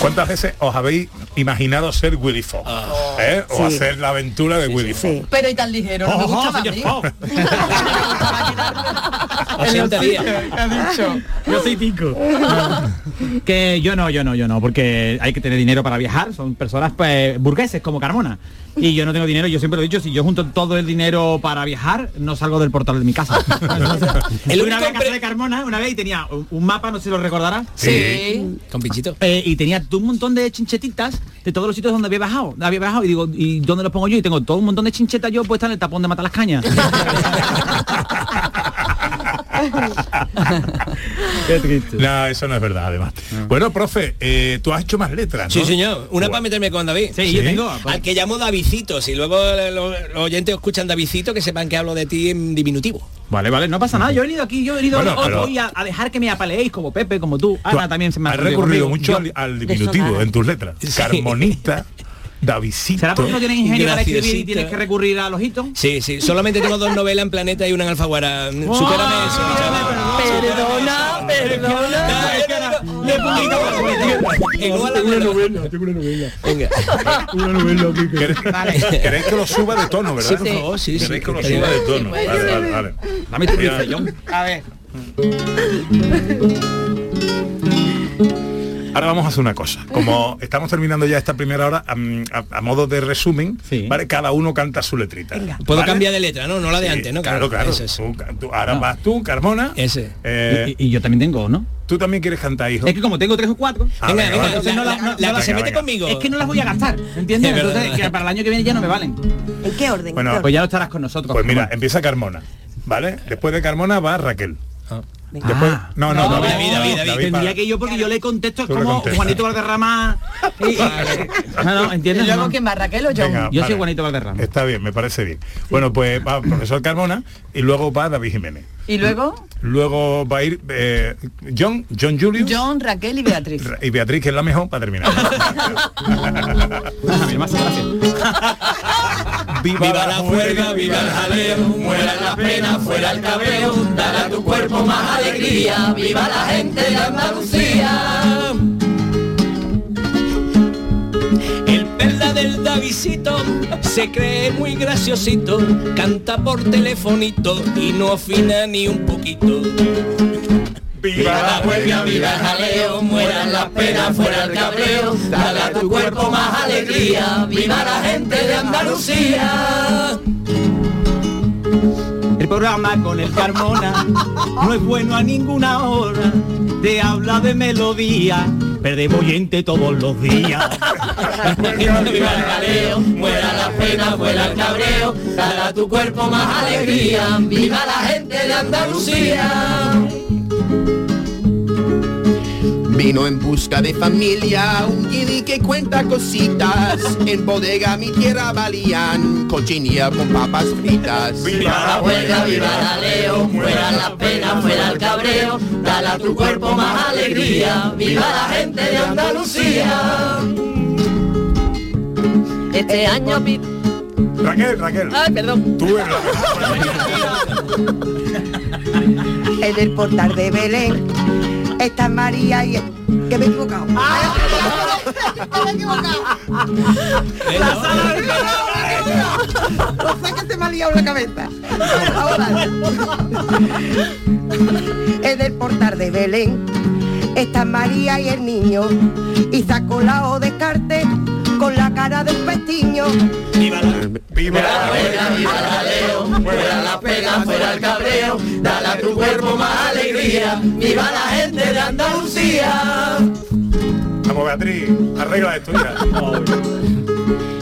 ¿Cuántas veces os habéis imaginado ser Willy Fogg? ¿Eh? O Sí. hacer la aventura de Willy Fogg. Pero y tan ligero, no me. Fogg. 80 días. ha dicho? Yo soy tico. que yo no, yo no, yo no, porque hay que tener dinero para viajar. Son personas pues, burgueses como Carmona. Y yo no tengo dinero, yo siempre lo he dicho, si yo junto todo el dinero para viajar, no salgo del portal de mi casa. El una vez a casa de Carmona, una vez y tenía un- un mapa, no sé si lo recordarás. Sí. Con pinchito. Eh, y tenía un montón de chinchetitas de todos los sitios donde había bajado. Había bajado y digo, ¿y dónde los pongo yo? Y tengo todo un montón de chinchetas yo puestas en el tapón de matar las cañas. Qué triste. No, eso no es verdad, además. Bueno, profe, eh, tú has hecho más letras, ¿no? Sí, señor. Una para meterme con David. Sí, yo tengo. Al que llamo Davidcito. Si luego los, los oyentes escuchan Davidcito, que sepan que hablo de ti en diminutivo. Vale, vale, no pasa nada. Yo he venido aquí, yo he venido Bueno, hoy, pero- hoy a, a dejar que me apaleéis como Pepe, como tú. Tú Ana también se me ha recurrido mucho Yo- al, al diminutivo en tus letras. Carmonista, Davidito. ¿Será porque no tienes ingenio para escribir y tienes que recurrir a los hitos? Sí, sí. Solamente tengo dos novelas en Planeta y una en Alfaguara. Supérame eso. Perdona, perdona. Le Igual a la novela, tengo una novela. Venga. Una novela ¿Queréis, queréis que lo suba de tono, verdad? Sí, por favor, sí, sí. Queréis que lo suba de tono. Vale, vale, vale. Dame tu. A ver. Ahora vamos a hacer una cosa. Como estamos terminando ya esta primera hora, a, a modo de resumen, ¿vale? cada uno canta su letrita. Puedo ¿vale? cambiar de letra, ¿no? No la de Sí, antes, ¿no? Claro, claro. Es. Tú, tú- ahora vas tú, Carmona. Ese. Eh, Y, y yo también tengo, ¿no? Tú también quieres cantar, hijo. Es que como tengo tres o cuatro, Ah, Venga, venga, entonces no la, no- la no que se mete venga. conmigo. es que no las voy a gastar, ¿entiendes? Entonces que para el año que viene ya no me valen. ¿En qué orden? Bueno, ¿En qué Pues ya lo estarás con nosotros. Pues mira, empieza Carmona, ¿vale? Después de Carmona va Raquel. Después, Ah. no, no, No, David, David, David, David. para- Tendría que yo porque yo le contesto es como. Juanito Valderrama. y- no, no, ¿Y ¿entiendes? luego No. quién va, Raquel o John? Venga, Yo soy. Juanito Valderrama. Está bien, me parece bien. Bueno, pues va el profesor Carmona y luego va David Jiménez. ¿Y luego? Luego va a ir eh, John, John Julius John, Raquel y Beatriz. y Beatriz, que es la mejor, para terminar. Gracias. Viva la juerga, viva el jaleo, Muera la pena, fuera el cabreo, dale a tu cuerpo más alegría, viva la gente de Andalucía. El perla del Davidito se cree muy graciosito, canta por telefonito y no afina ni un poquito. Viva la huelga, viva el jaleo, mueran las penas, fuera el cabreo, dale a tu cuerpo más alegría, viva la gente de Andalucía. Programa con el Carmona no es bueno a ninguna hora. Te habla de melodía, perdemos oyente todos los días. Viva el jaleo, muera la pena, fuera el cabreo, dale a tu cuerpo más alegría, viva la gente de Andalucía. Vino en busca de familia, un guiri que cuenta cositas. En bodega mi tierra valían cochinilla con papas fritas. Viva la huelga, viva el jaleo, muera la pena, fuera el cabreo, dale a tu cuerpo más alegría, viva la gente de Andalucía. Este año pi- Raquel, Raquel. Ay, perdón. Tú eres la En el portal de Belén está María y... Que me he equivocado. me he equivocado. La sala del No sé que se me ha liado la cabeza. Ahora. En el portal de Belén está María y el niño y sacó la O de Carte con la cara del pestiño. Viva Viva la viva la pena, fuera el cabreo, dale a tu cuerpo más alegría, viva la gente de Andalucía. Vamos, Beatriz, arregla esto ya.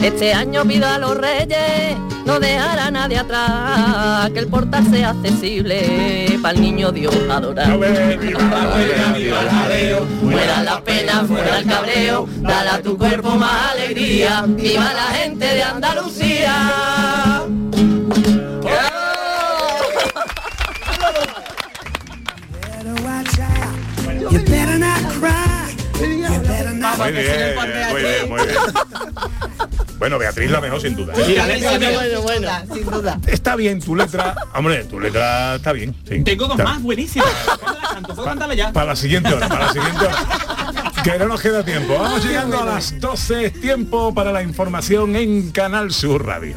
Este año pido a los reyes no dejar a nadie atrás, que el portal sea accesible para el niño Dios adorar. Viva la huelga, viva el jaleo, muera la pena, fuera el cabreo, dale a tu cuerpo más alegría, viva la gente de Andalucía. Muy bien, muy bien, muy bien. Bueno, Beatriz la mejor sin duda. ¿eh? Mira, Bueno, bueno, sin duda. Está bien tu letra. Hombre, tu letra está bien. sí. Tengo dos Está- más buenísimas. ¿Cuándo las canto? ¿Puedo cantarla ya? Para la siguiente hora, para la siguiente hora. Que no nos queda tiempo. Vamos llegando a las 12. Es tiempo para la información en Canal Sur Radio.